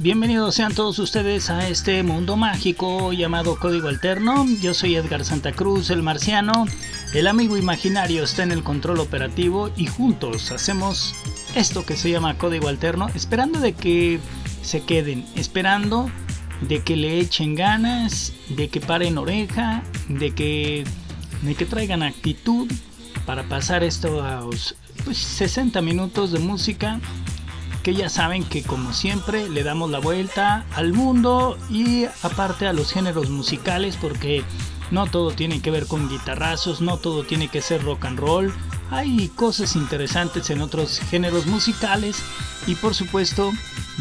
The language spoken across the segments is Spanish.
bienvenidos, sean todos ustedes a este mundo mágico llamado Código Alterno. Yo soy Edgar Santa Cruz, el marciano. El amigo imaginario está en el control operativo y juntos hacemos esto que se llama Código Alterno, esperando de que se queden, esperando de que le echen ganas, de que paren oreja, de que, de que traigan actitud para pasar estos pues, 60 minutos de música que ya saben que como siempre le damos la vuelta al mundo y aparte a los géneros musicales porque no todo tiene que ver con guitarrazos, no todo tiene que ser rock and roll, hay cosas interesantes en otros géneros musicales y por supuesto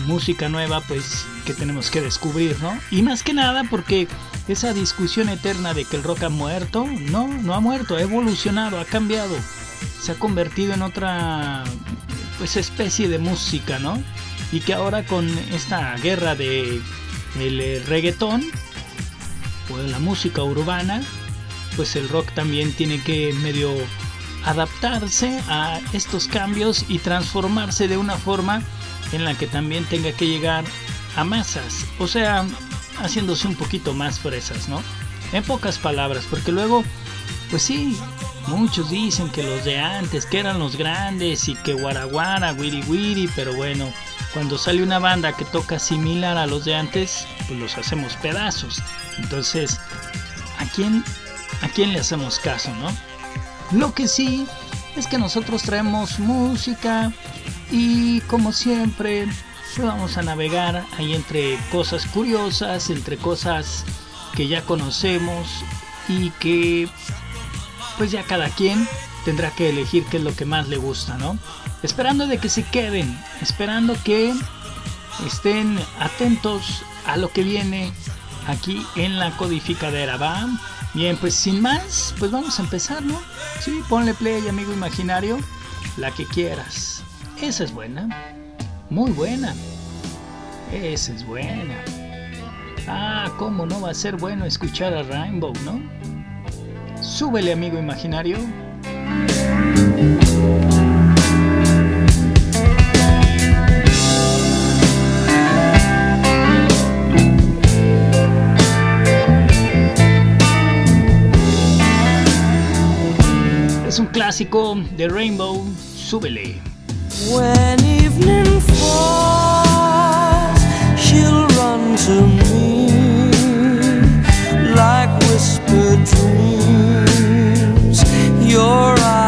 música nueva pues que tenemos que descubrir, ¿no? Y más que nada porque esa discusión eterna de que el rock ha muerto, no, no ha muerto, ha evolucionado, ha cambiado, se ha convertido en otra pues especie de música, ¿no? Y que ahora con esta guerra de el eh, reggaetón o la música urbana, pues el rock también tiene que medio adaptarse a estos cambios y transformarse de una forma en la que también tenga que llegar a masas, o sea, haciéndose un poquito más fresas, ¿no? En pocas palabras, porque luego, pues sí, Muchos dicen que los de antes, que eran los grandes y que guaraguara, wiri wiri, pero bueno, cuando sale una banda que toca similar a los de antes, pues los hacemos pedazos. Entonces, ¿a quién, a quién le hacemos caso, no? Lo que sí es que nosotros traemos música y como siempre pues vamos a navegar ahí entre cosas curiosas, entre cosas que ya conocemos y que pues ya cada quien tendrá que elegir qué es lo que más le gusta, ¿no? Esperando de que se queden, esperando que estén atentos a lo que viene aquí en la codificadera, ¿va? Bien, pues sin más, pues vamos a empezar, ¿no? Sí, ponle play, amigo imaginario, la que quieras. Esa es buena, muy buena. Esa es buena. Ah, ¿cómo no va a ser bueno escuchar a Rainbow, no? Súbele, amigo imaginario. Es un clásico de Rainbow. Súbele. When evening falls, she'll run to me like whispered dreams. Your eyes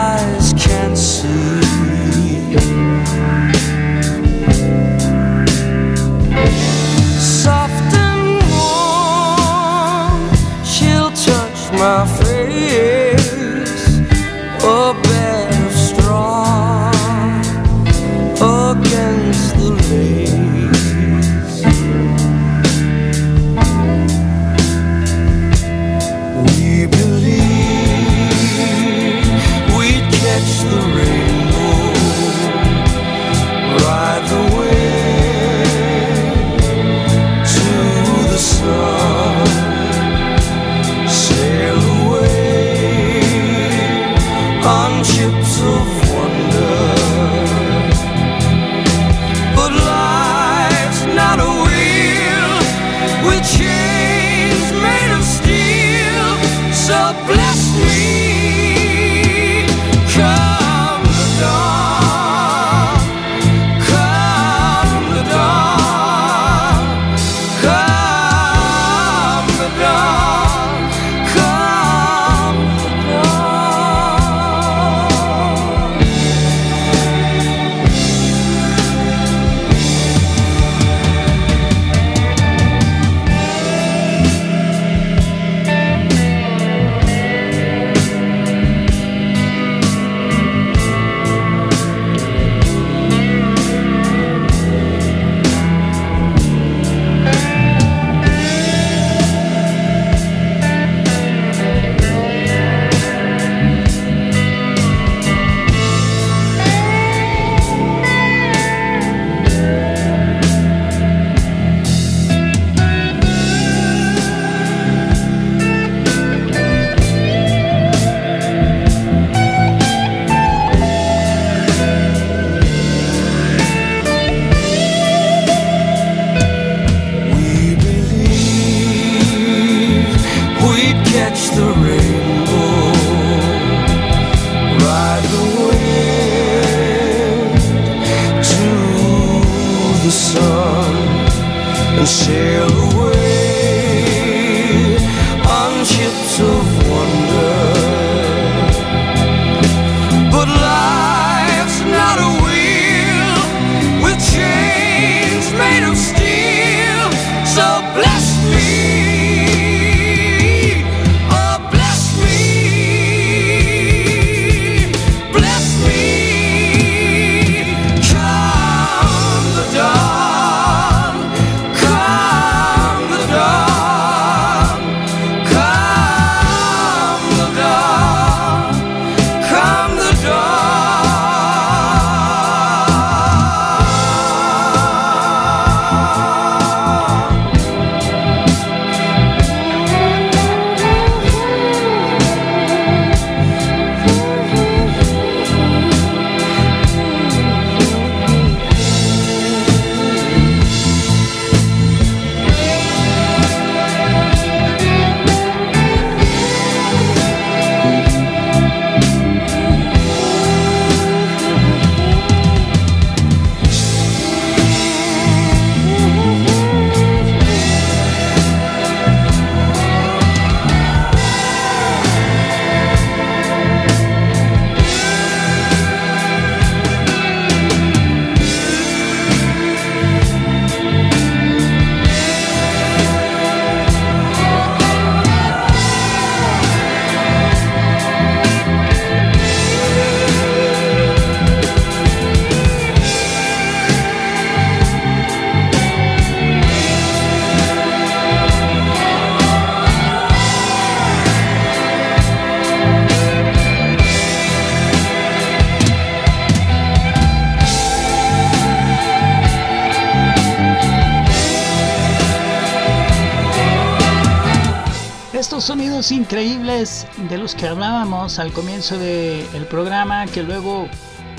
increíbles de los que hablábamos al comienzo del programa, que luego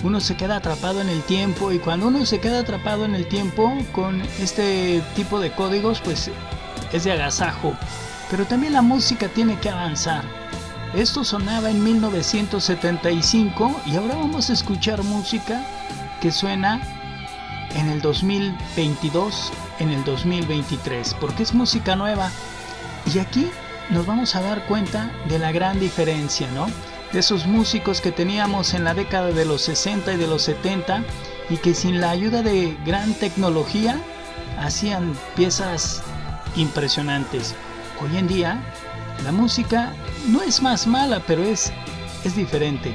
uno se queda atrapado en el tiempo y cuando uno se queda atrapado en el tiempo con este tipo de códigos, pues es de agasajo. Pero también la música tiene que avanzar. Esto sonaba en 1975 y ahora vamos a escuchar música que suena en el 2022, en el 2023, porque es música nueva. Y aquí nos vamos a dar cuenta de la gran diferencia, ¿no? De esos músicos que teníamos en la década de los 60 y de los 70 y que sin la ayuda de gran tecnología hacían piezas impresionantes. Hoy en día la música no es más mala, pero es, es diferente,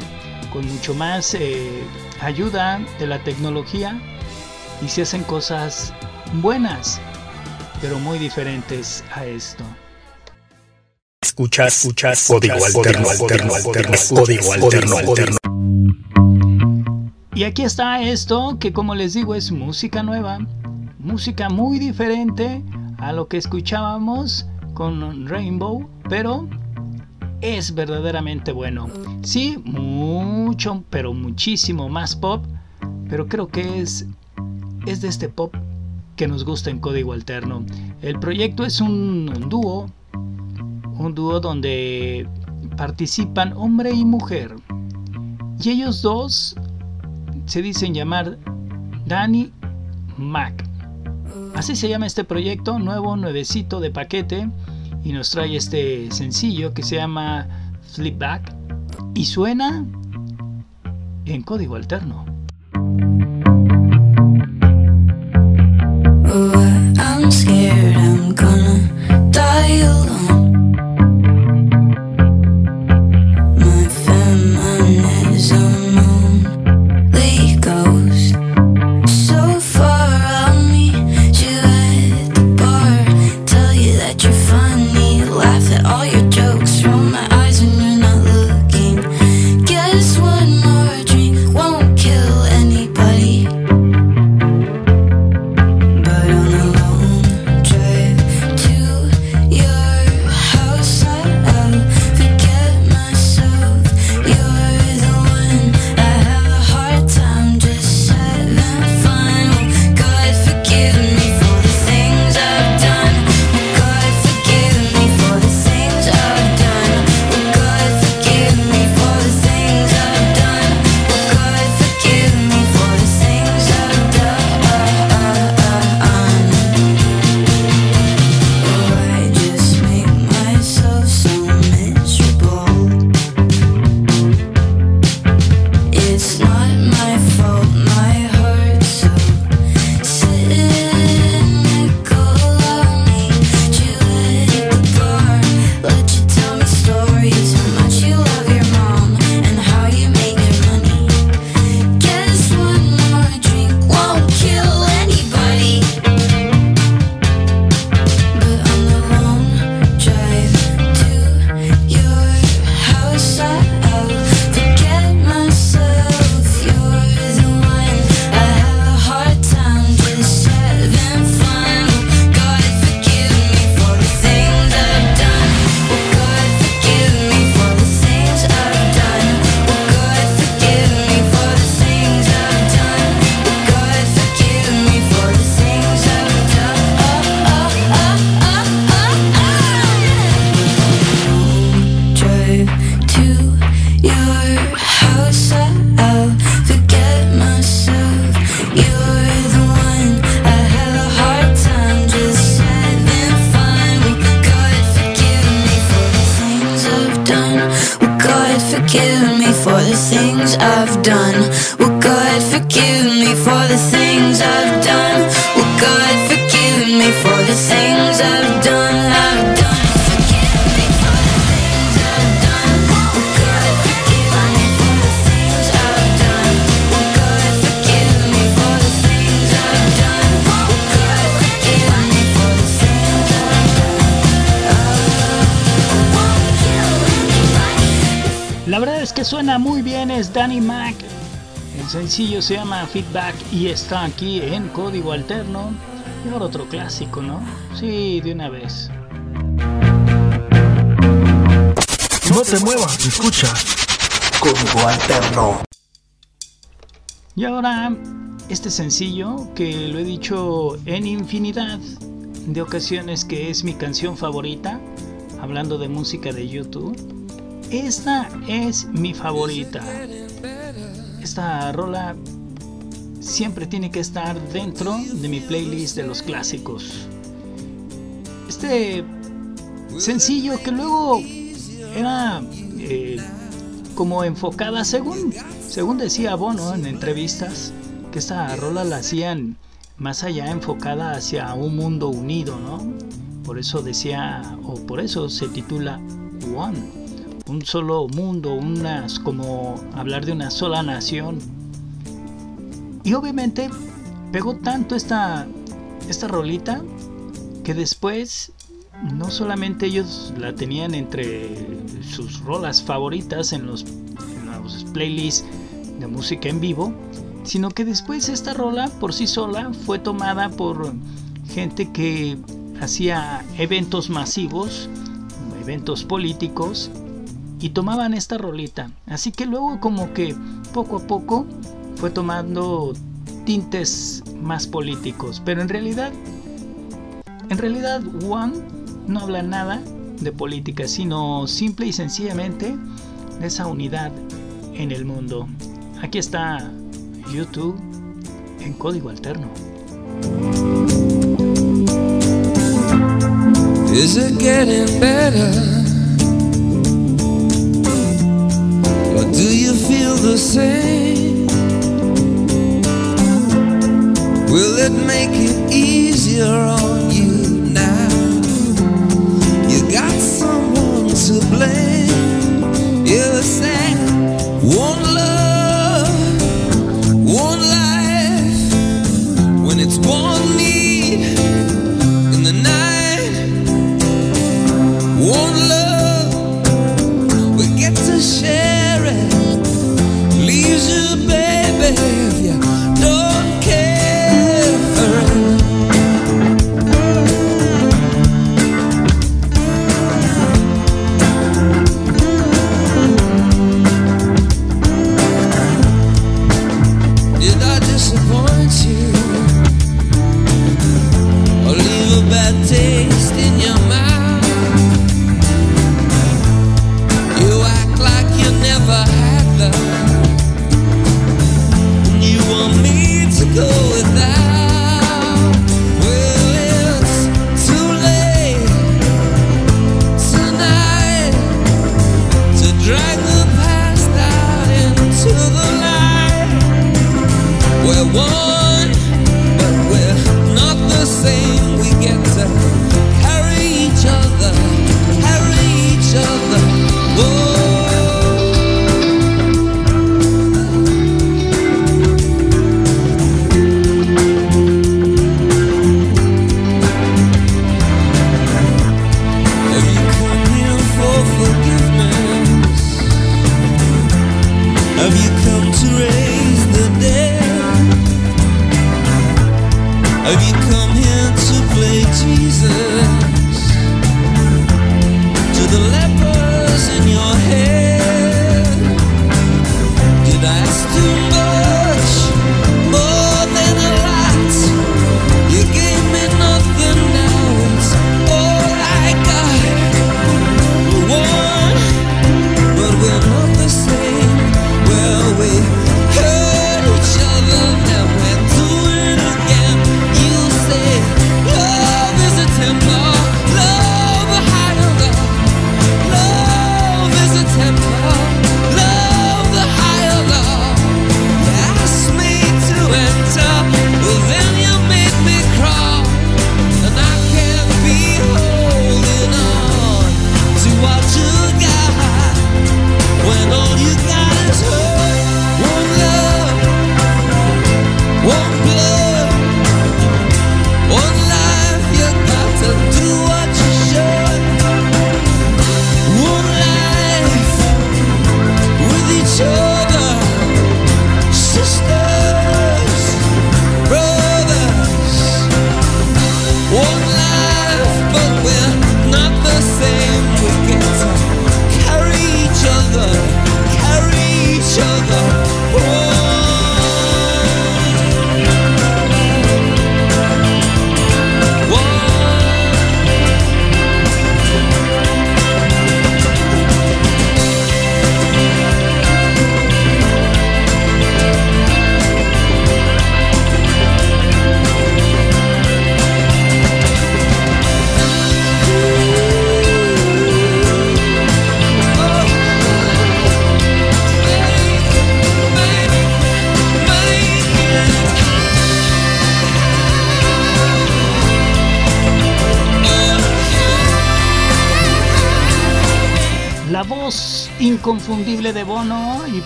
con mucho más eh, ayuda de la tecnología y se hacen cosas buenas, pero muy diferentes a esto. Escuchas, escuchas, código alterno, alterno, alterno, código alterno, alterno. Y aquí está esto que como les digo es música nueva, música muy diferente a lo que escuchábamos con Rainbow, pero es verdaderamente bueno. Sí, mucho, pero muchísimo más pop, pero creo que es, es de este pop que nos gusta en código alterno. El proyecto es un dúo un dúo donde participan hombre y mujer. Y ellos dos se dicen llamar Danny Mac. Así se llama este proyecto, nuevo, nuevecito de paquete. Y nos trae este sencillo que se llama Flipback. Y suena en código alterno. Sencillo se llama Feedback y está aquí en código alterno. Y ahora otro clásico, ¿no? Sí, de una vez. No te muevas, escucha. Código alterno. Y ahora este sencillo que lo he dicho en infinidad de ocasiones que es mi canción favorita, hablando de música de YouTube. Esta es mi favorita. Esta rola siempre tiene que estar dentro de mi playlist de los clásicos. Este sencillo que luego era eh, como enfocada según según decía Bono en entrevistas que esta rola la hacían más allá enfocada hacia un mundo unido, ¿no? Por eso decía o por eso se titula One, un solo mundo, unas como hablar de una sola nación. Y obviamente pegó tanto esta esta rolita que después no solamente ellos la tenían entre sus rolas favoritas en los, en los playlists de música en vivo, sino que después esta rola por sí sola fue tomada por gente que hacía eventos masivos, eventos políticos, y tomaban esta rolita. Así que luego como que poco a poco fue tomando tintes más políticos, pero en realidad, en realidad One no habla nada de política, sino simple y sencillamente de esa unidad en el mundo. Aquí está YouTube en código alterno. The same? Will it make it easier on you now? You got someone to blame. You say, one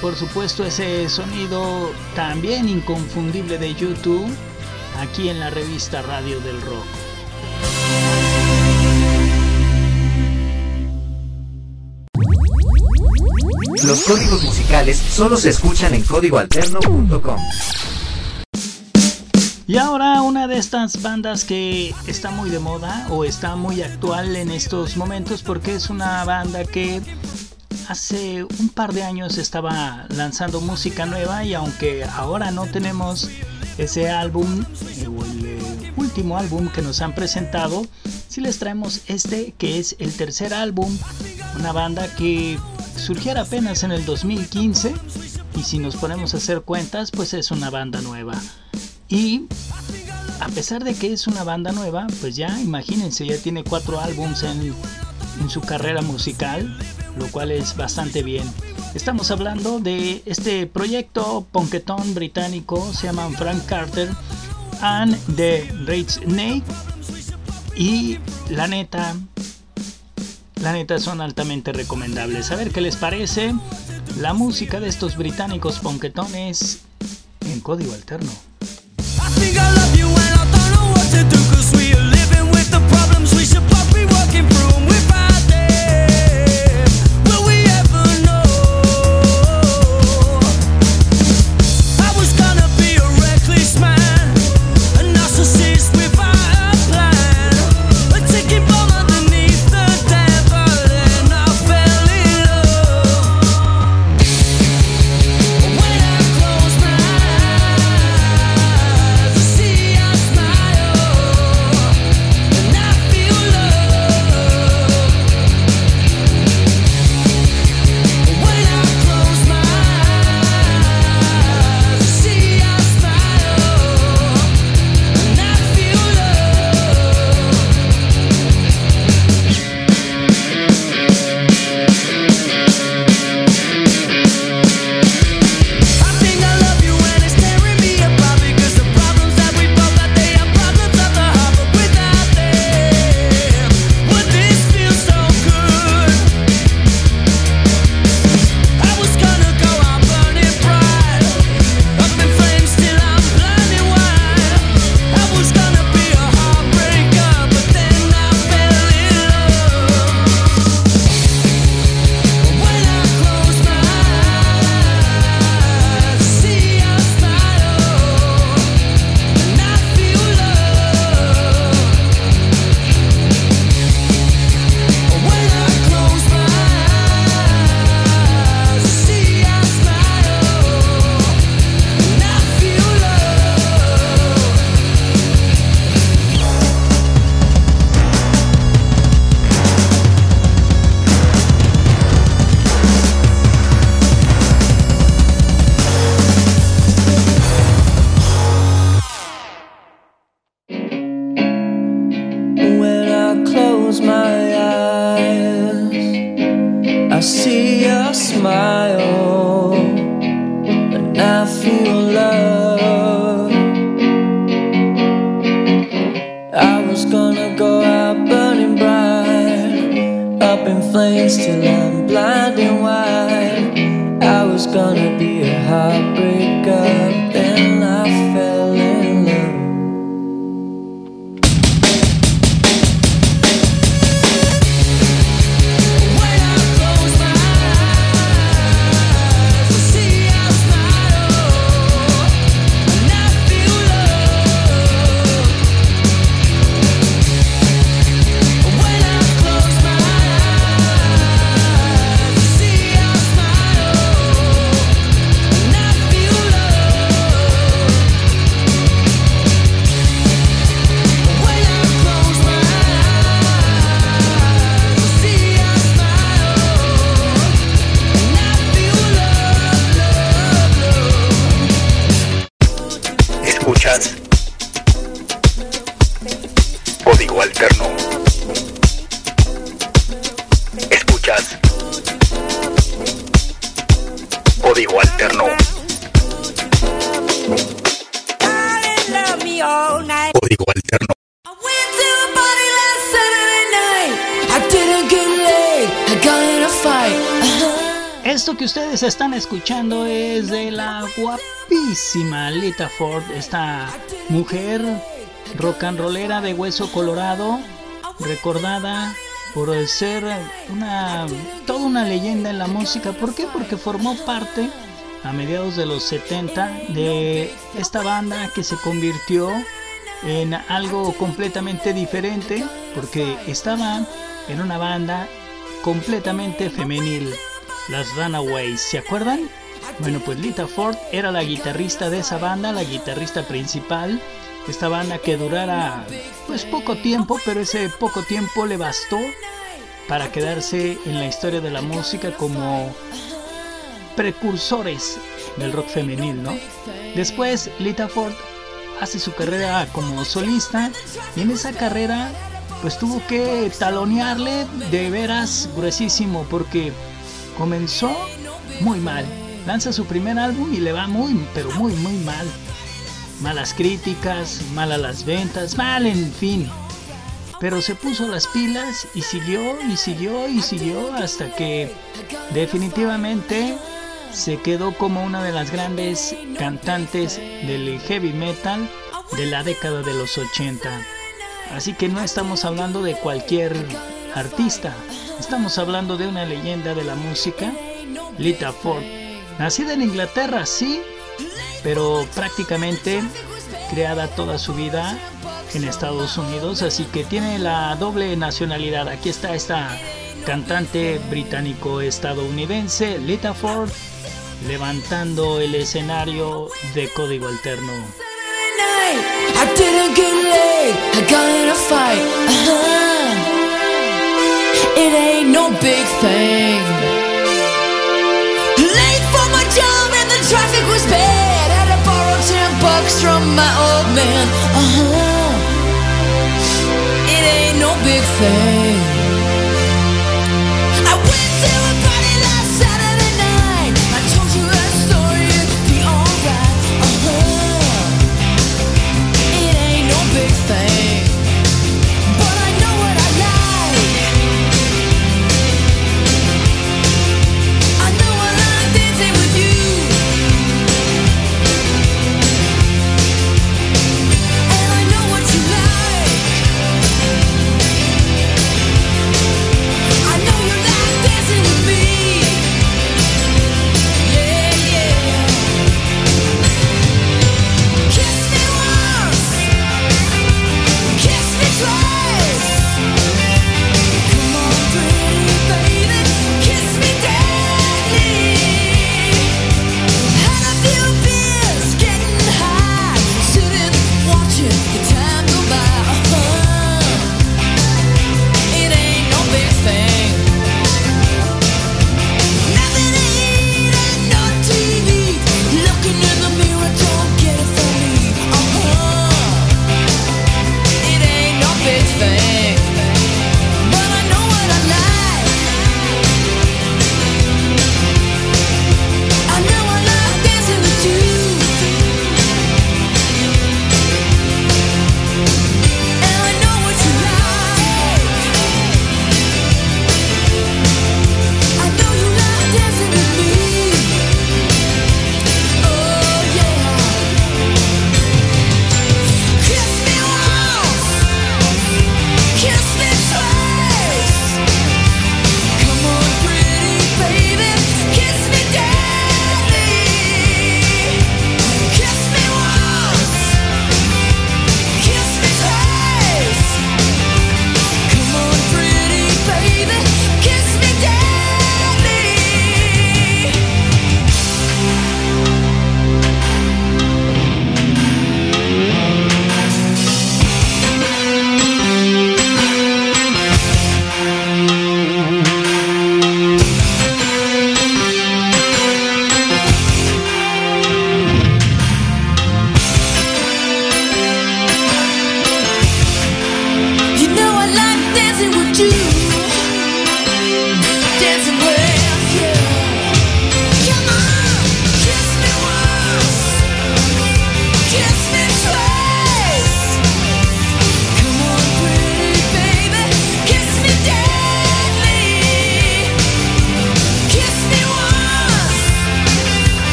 por supuesto ese sonido también inconfundible de YouTube aquí en la revista Radio del Rock. Los códigos musicales solo se escuchan en códigoalterno.com. Y ahora una de estas bandas que está muy de moda o está muy actual en estos momentos porque es una banda que hace un par de años estaba lanzando música nueva y aunque ahora no tenemos ese álbum eh, o el eh, último álbum que nos han presentado, sí les traemos este que es el tercer álbum, una banda que surgiera apenas en el 2015 y si nos ponemos a hacer cuentas pues es una banda nueva. Y a pesar de que es una banda nueva, pues ya imagínense, ya tiene cuatro álbums en su carrera musical, lo cual es bastante bien. Estamos hablando de este proyecto ponquetón británico, se llaman Frank Carter and the Red Snake. Y la neta, la neta son altamente recomendables. A ver qué les parece la música de estos británicos ponquetones en código alterno. Escuchando es de la guapísima Lita Ford, esta mujer rock and rollera de hueso colorado, recordada por ser una toda una leyenda en la música. ¿Por qué? Porque formó parte a mediados de los 70 de esta banda que se convirtió en algo completamente diferente porque estaba en una banda completamente femenil, las Runaways, ¿se acuerdan? Bueno, pues Lita Ford era la guitarrista de esa banda, la guitarrista principal. Esta banda que durara pues poco tiempo, pero ese poco tiempo le bastó para quedarse en la historia de la música como precursores del rock femenil, ¿no? Después Lita Ford hace su carrera como solista y en esa carrera pues tuvo que talonearle de veras gruesísimo porque comenzó muy mal. Lanza su primer álbum y le va muy, pero muy, muy mal. Malas críticas, malas las ventas, mal en fin. Pero se puso las pilas y siguió y siguió y siguió hasta que definitivamente se quedó como una de las grandes cantantes del heavy metal de la década de los 80. Así que no estamos hablando de cualquier artista, estamos hablando de una leyenda de la música, Lita Ford. Nacida en Inglaterra, sí, pero prácticamente creada toda su vida en Estados Unidos, así que tiene la doble nacionalidad. Aquí está esta cantante británico-estadounidense, Lita Ford, levantando el escenario de código alterno. It ain't no big thing. Late for my job and the traffic was bad. Had to borrow ten bucks from my old man. Uh huh. It ain't no big thing.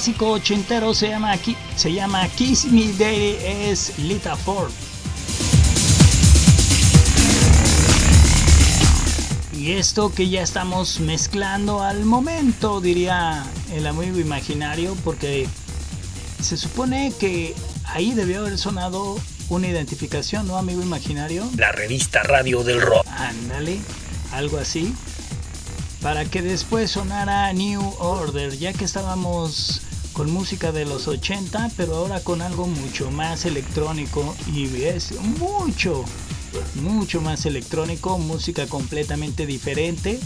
Clásico ochentero se llama, se llama Kiss Me Daddy es Lita Ford. Y esto que ya estamos mezclando al momento, diría el amigo imaginario, porque se supone que ahí debió haber sonado una identificación, ¿no, amigo imaginario? La revista Radio del Rock. Ándale, algo así. Para que después sonara New Order, ya que estábamos con música de los 80, pero ahora con algo mucho más electrónico y es mucho, mucho más electrónico, música completamente diferente.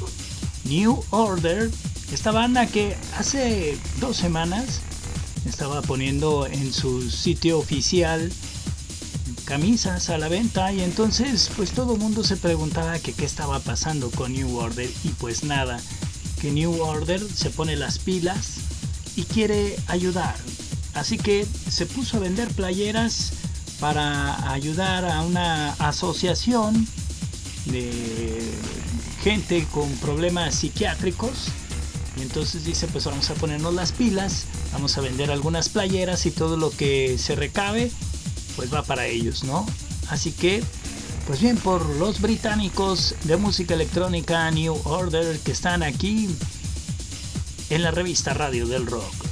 New Order, esta banda que hace dos semanas estaba poniendo en su sitio oficial camisas a la venta y entonces pues todo el mundo se preguntaba que qué estaba pasando con New Order y pues nada, que New Order se pone las pilas y quiere ayudar. Así que se puso a vender playeras para ayudar a una asociación de gente con problemas psiquiátricos. Y entonces dice, pues vamos a ponernos las pilas, vamos a vender algunas playeras y todo lo que se recabe, pues va para ellos, ¿no? Así que, pues bien, por los británicos de música electrónica New Order que están aquí en la revista Radio del Rock.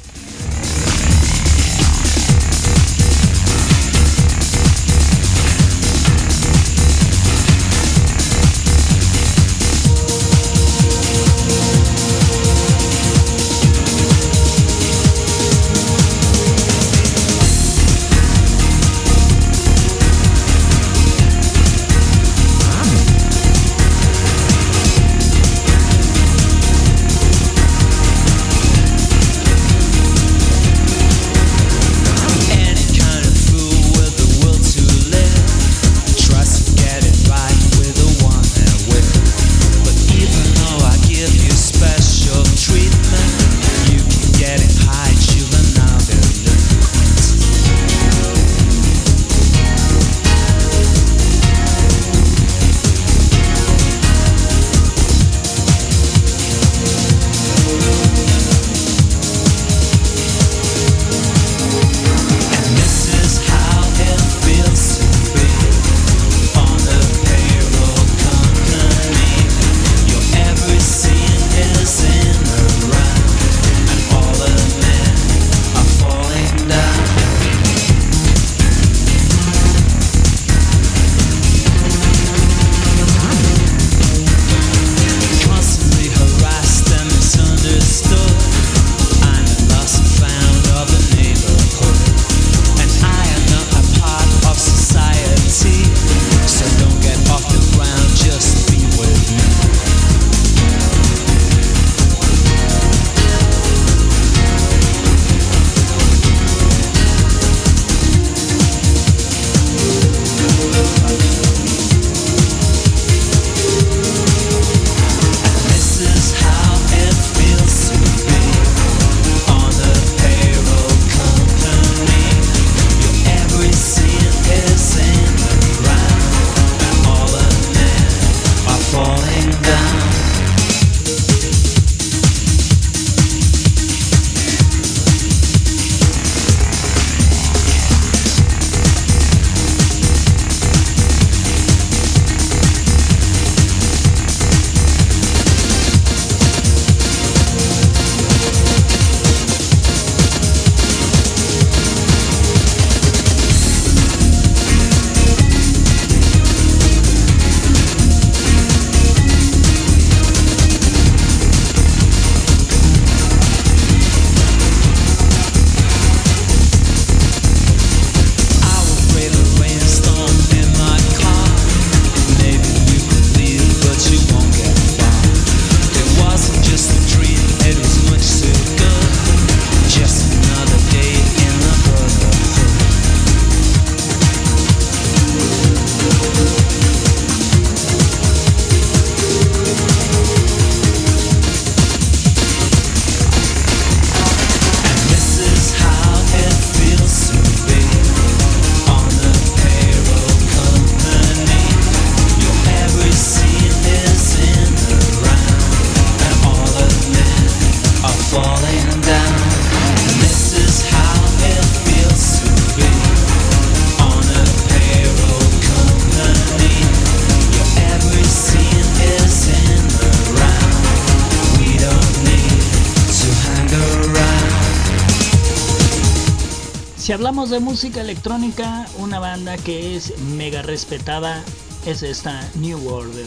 Si hablamos de música electrónica, una banda que es mega respetada es esta New Order.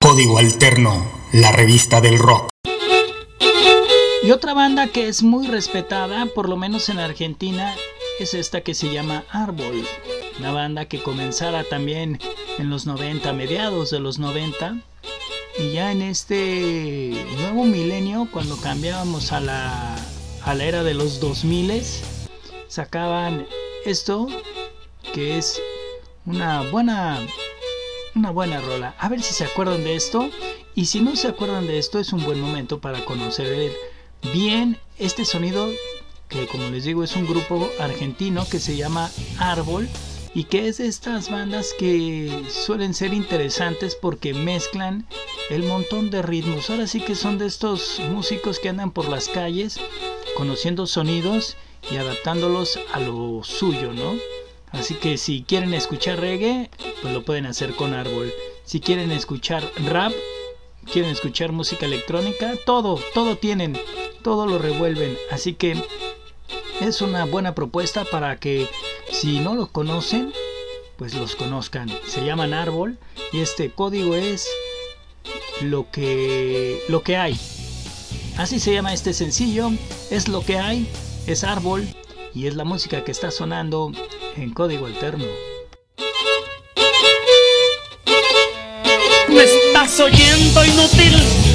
Código Alterno, la revista del rock. Y otra banda que es muy respetada, por lo menos en Argentina, es esta que se llama Árbol. Una banda que comenzara también en los 90, mediados de los 90. Y ya en este nuevo milenio, cuando cambiábamos a la, a la era de los 2000, sacaban esto, que es una buena, una buena rola. A ver si se acuerdan de esto. Y si no se acuerdan de esto, es un buen momento para conocer bien este sonido, que como les digo es un grupo argentino que se llama Árbol y que es de estas bandas que suelen ser interesantes porque mezclan el montón de ritmos. Ahora sí que son de estos músicos que andan por las calles conociendo sonidos y adaptándolos a lo suyo, ¿no? Así que si quieren escuchar reggae, pues lo pueden hacer con Árbol. Si quieren escuchar rap, quieren escuchar música electrónica, todo, todo tienen, todo lo revuelven. Así que es una buena propuesta para que si no los conocen, pues los conozcan. Se llaman árbol y este código es lo que lo que hay. Así se llama este sencillo, es lo que hay, es árbol y es la música que está sonando en código alterno. ¿Me estás oyendo inútil?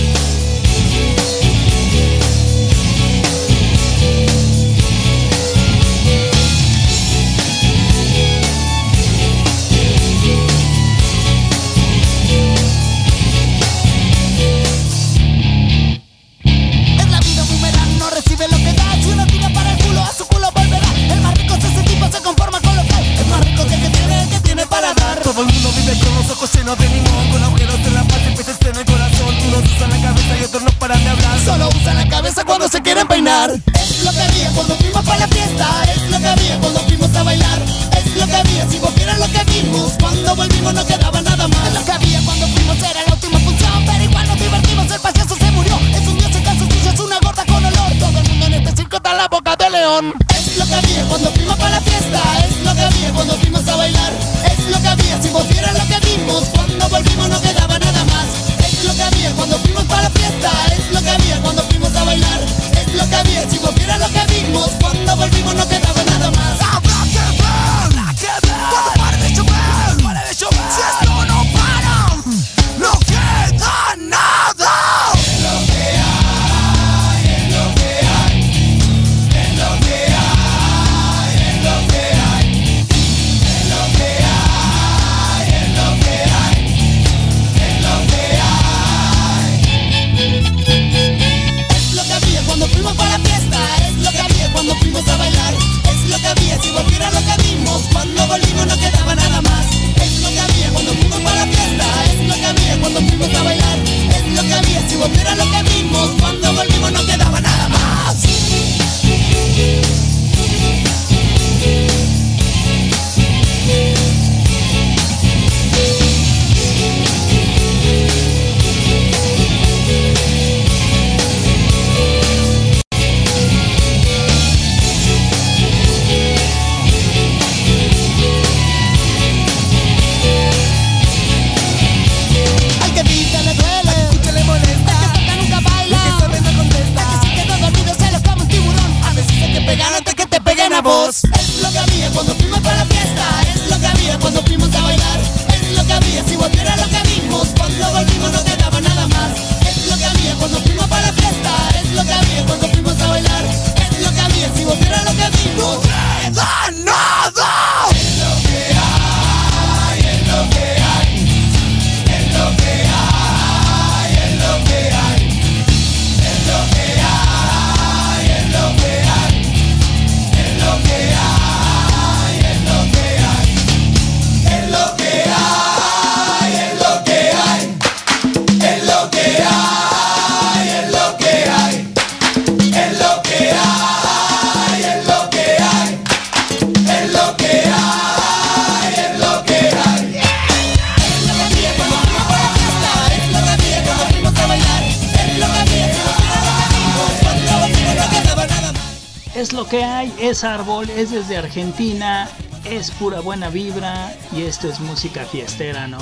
Que hay, es árbol, es desde Argentina, es pura buena vibra y esto es música fiestera, ¿no?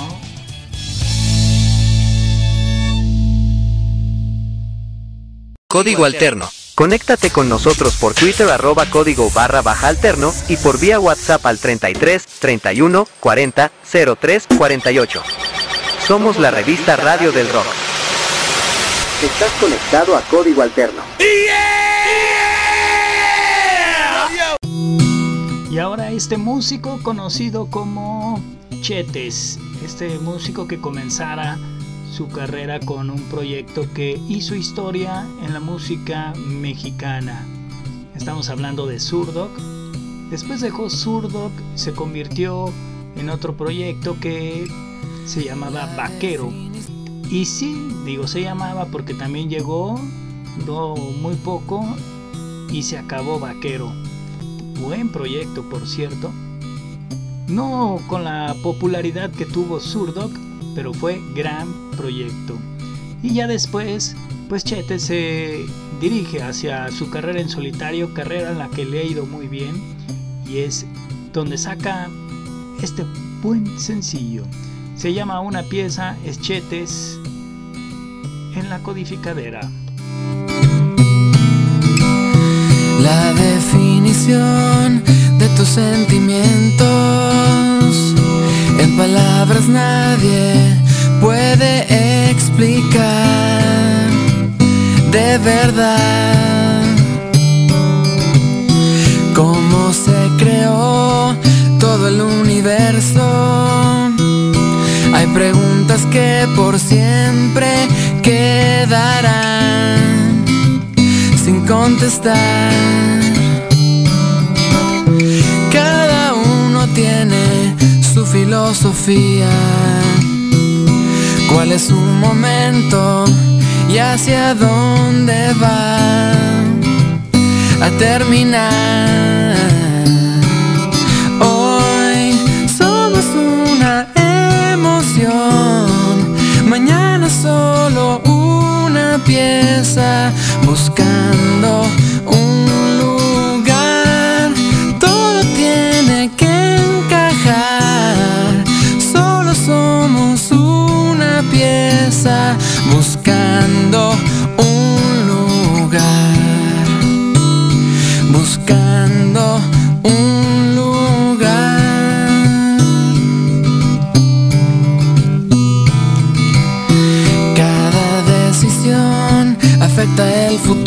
Código Alterno. Conéctate con nosotros por Twitter arroba código barra baja alterno y por vía WhatsApp al 33 31 40 03 48. Somos la revista Radio del Rock. Estás conectado a Código Alterno. Y ahora este músico conocido como Chetes, este músico que comenzara su carrera con un proyecto que hizo historia en la música mexicana. Estamos hablando de Surdoc. Después dejó Surdoc, se convirtió en otro proyecto que se llamaba Vaquero. Y sí, digo se llamaba porque también llegó, duró muy poco y se acabó Vaquero. Buen proyecto, por cierto. No con la popularidad que tuvo Surdoc, pero fue gran proyecto. Y ya después, pues Chete se dirige hacia su carrera en solitario, carrera en la que le ha ido muy bien, y es donde saca este buen sencillo. Se llama una pieza, es Chetes en la codificadera. La definición de tus sentimientos en palabras nadie puede explicar de verdad cómo se creó todo el universo. Hay preguntas que por siempre quedarán sin contestar. Tiene su filosofía. ¿Cuál es su momento y hacia dónde va a terminar? Hoy somos una emoción, mañana solo una pieza buscando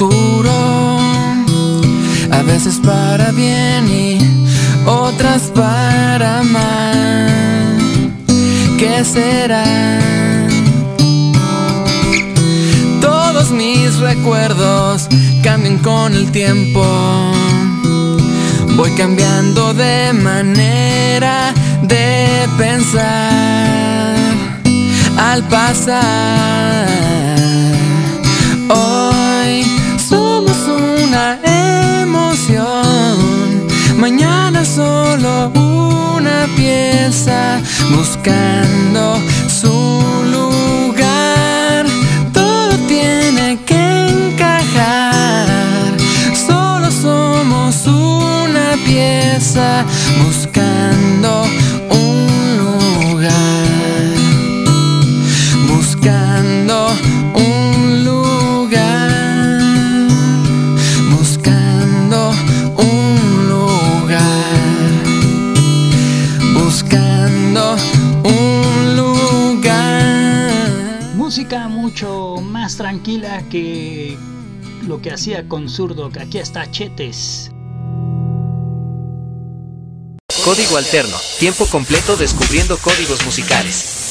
futuro, a veces para bien y otras para mal. ¿Qué será? Todos mis recuerdos cambian con el tiempo. Voy cambiando de manera de pensar al pasar. Buscando su lugar. Todo tiene que encajar, solo somos una pieza que lo que hacía con Surdoc. Aquí está Chetes. Código Alterno. Tiempo completo descubriendo códigos musicales.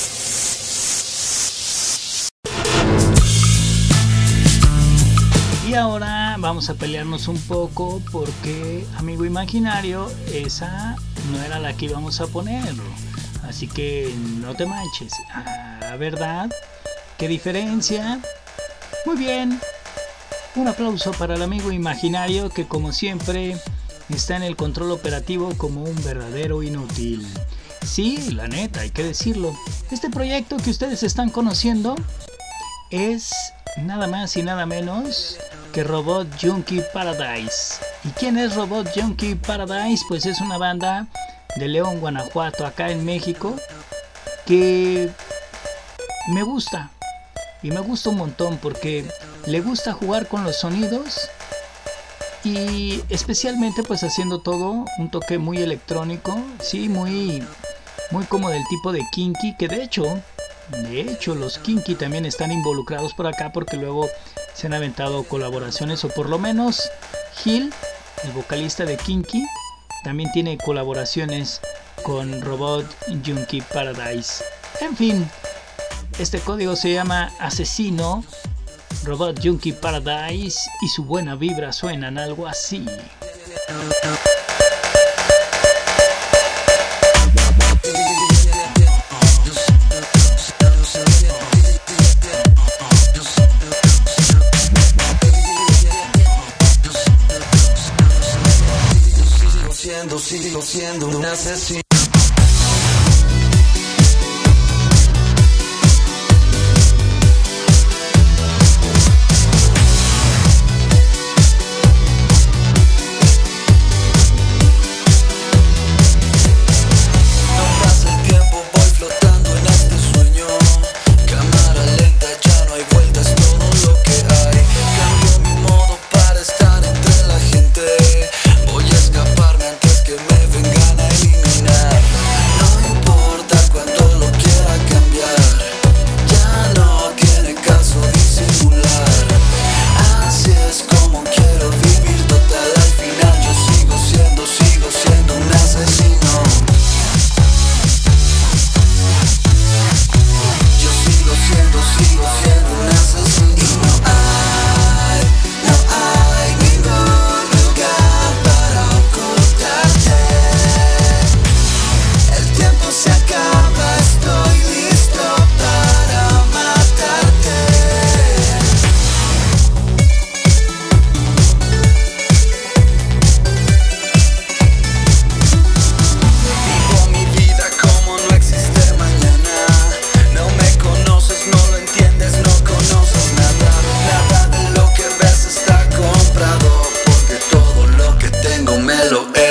Y ahora vamos a pelearnos un poco porque, amigo imaginario, esa no era la que íbamos a poner. Así que no te manches. Ah, ¿verdad? ¿Qué diferencia? Muy bien. Un aplauso para el amigo imaginario que como siempre está en el control operativo como un verdadero inútil. Sí, la neta, hay que decirlo. Este proyecto que ustedes están conociendo es nada más y nada menos que Robot Junkie Paradise. ¿Y quién es Robot Junkie Paradise? Pues es una banda de León, Guanajuato, acá en México, que me gusta. Y me gusta un montón porque le gusta jugar con los sonidos y especialmente pues haciendo todo un toque muy electrónico, sí, muy muy como del tipo de Kinky, que de hecho, de hecho los Kinky también están involucrados por acá porque luego se han aventado colaboraciones o por lo menos Gil, el vocalista de Kinky, también tiene colaboraciones con Robot Junkie Paradise. En fin, este código se llama Asesino Robot Junkie Paradise y su buena vibra suenan algo así.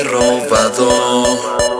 Robado.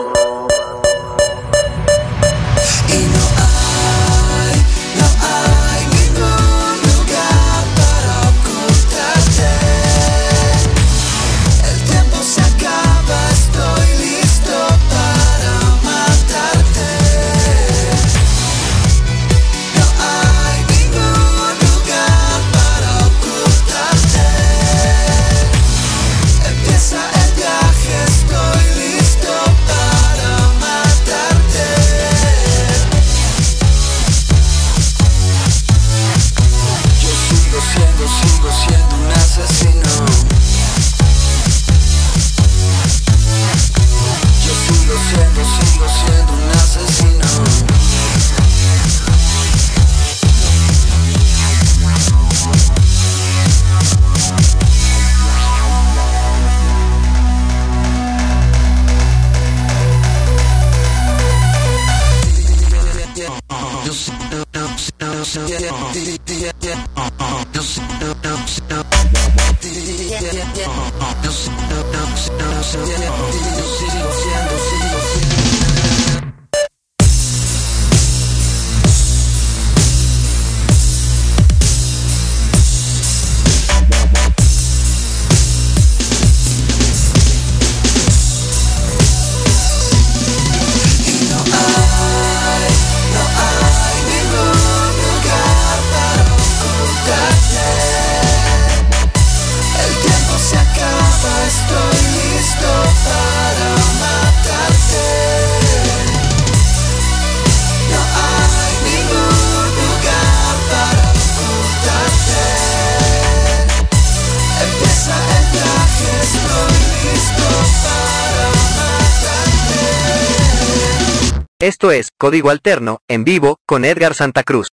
Esto es Código Alterno, en vivo, con Edgar Santa Cruz.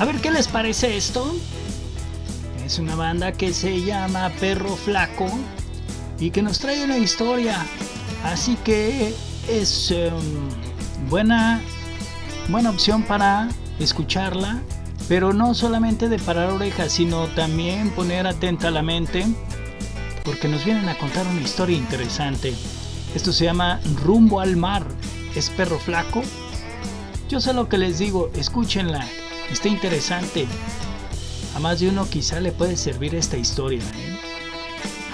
A ver, ¿qué les parece esto? Es una banda que se llama Perro Flaco y que nos trae una historia. Así que es um, buena, buena opción para escucharla, pero no solamente de parar orejas, sino también poner atenta la mente, porque nos vienen a contar una historia interesante. Esto se llama Rumbo al Mar. ¿Es perro flaco? Yo sé lo que les digo, escúchenla. Está interesante. A más de uno quizá le puede servir esta historia. ¿eh?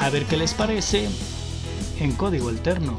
A ver qué les parece en código alterno.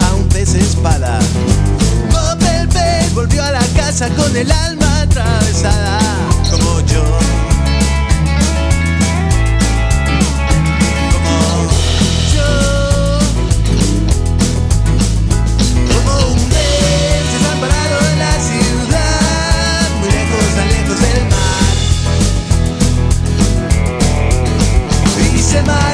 a un pez espada. Bob el pez volvió a la casa con el alma atravesada, como yo. Como yo. Como un pez desamparado en la ciudad, muy lejos, tan lejos del mar. Y se mar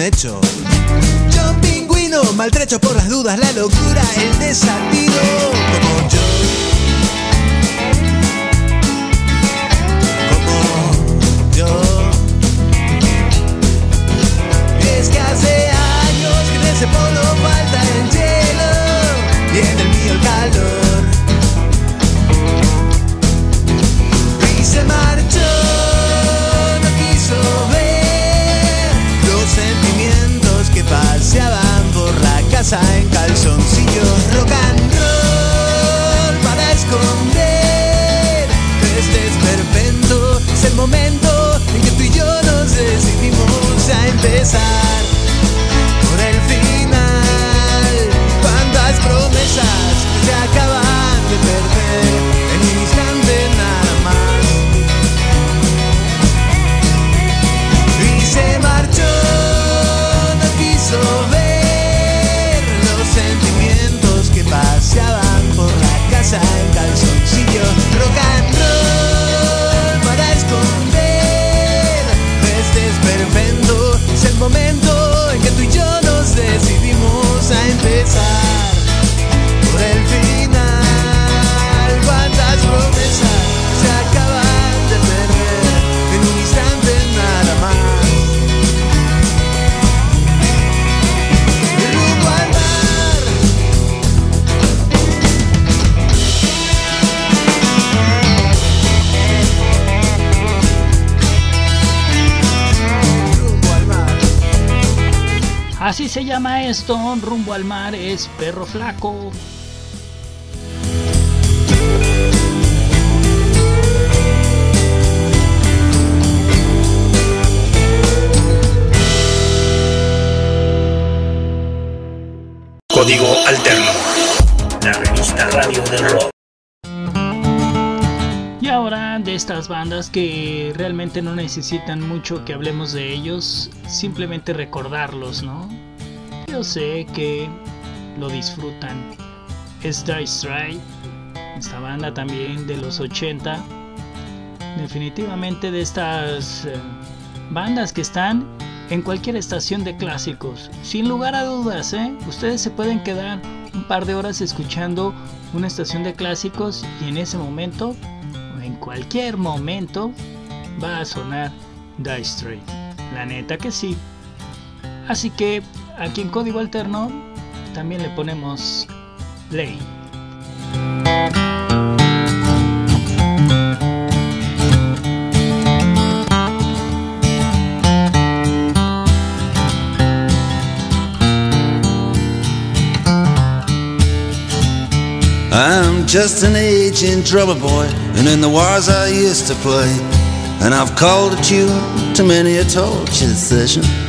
hecho. Yo pingüino, maltrecho por las dudas, la locura, el desatino. Rumbo al mar es Perro Flaco. Código Alterno, la revista radio del rock. Y ahora de estas bandas que realmente no necesitan mucho que hablemos de ellos, simplemente recordarlos, ¿no? Yo sé que lo disfrutan. Dire Straits, esta banda también de los 80. Definitivamente de estas eh, bandas que están en cualquier estación de clásicos. Sin lugar a dudas, ¿eh? Ustedes se pueden quedar un par de horas escuchando una estación de clásicos y en ese momento, o en cualquier momento, va a sonar Die Straits. La neta que sí. Así que aquí en código alterno también le ponemos ley. I'm just an aging drummer boy, and in the wars I used to play. And I've called a tune to many a torture session.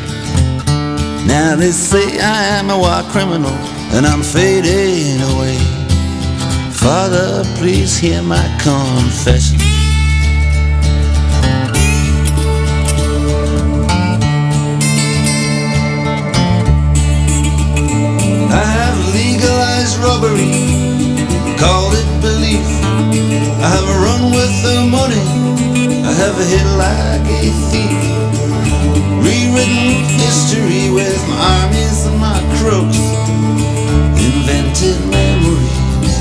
Now they say I am a war criminal, and I'm fading away. Father, please hear my confession. I have legalized robbery, called it belief. I have run with the money, I have a hit like a thief. Rewritten history with my armies and my crooks, invented memories.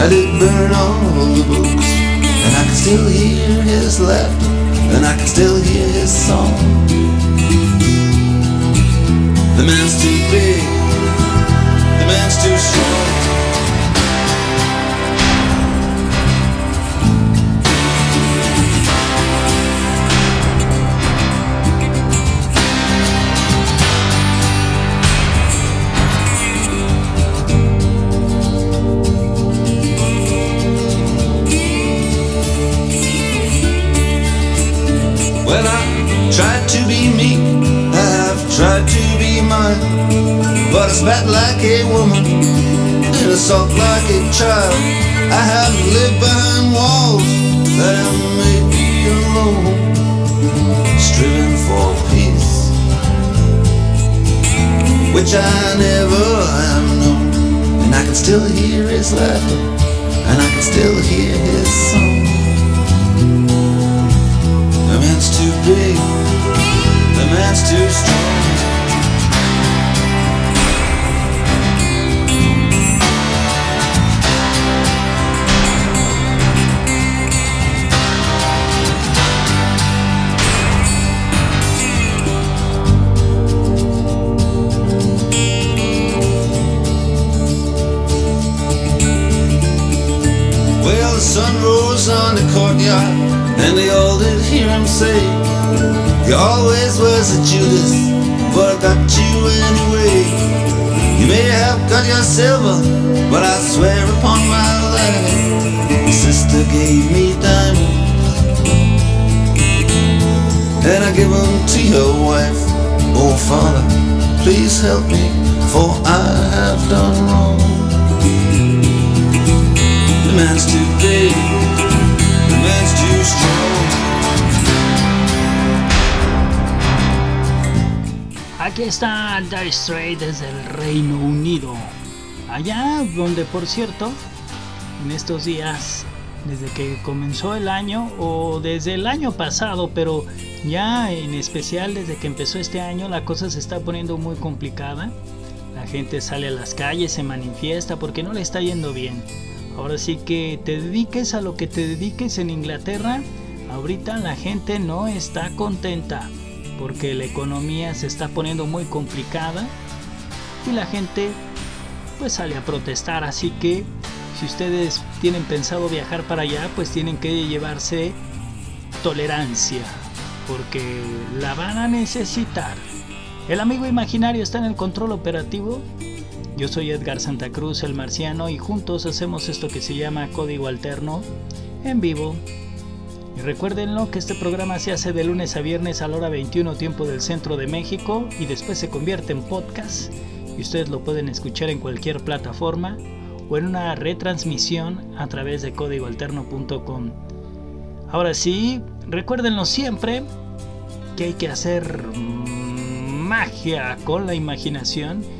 I did burn all the books, and I can still hear his laughter, and I can still hear his song. Aquí está Dire Straits desde el Reino Unido. Allá donde, por cierto, en estos días, desde que comenzó el año, o desde el año pasado, pero ya en especial desde que empezó este año, la cosa se está poniendo muy complicada. La gente sale a las calles, se manifiesta porque no le está yendo bien. Ahora sí que te dediques a lo que te dediques en Inglaterra, ahorita la gente no está contenta porque la economía se está poniendo muy complicada y la gente pues sale a protestar, así que si ustedes tienen pensado viajar para allá, pues tienen que llevarse tolerancia, porque la van a necesitar. El amigo imaginario está en el control operativo. Yo soy Edgar Santa Cruz, el marciano, y juntos hacemos esto que se llama Código Alterno en vivo. Y recuérdenlo que este programa se hace de lunes a viernes a la hora 21 tiempo del centro de México y después se convierte en podcast. Y ustedes lo pueden escuchar en cualquier plataforma o en una retransmisión a través de códigoalterno.com. Ahora sí, recuérdenlo siempre que hay que hacer magia con la imaginación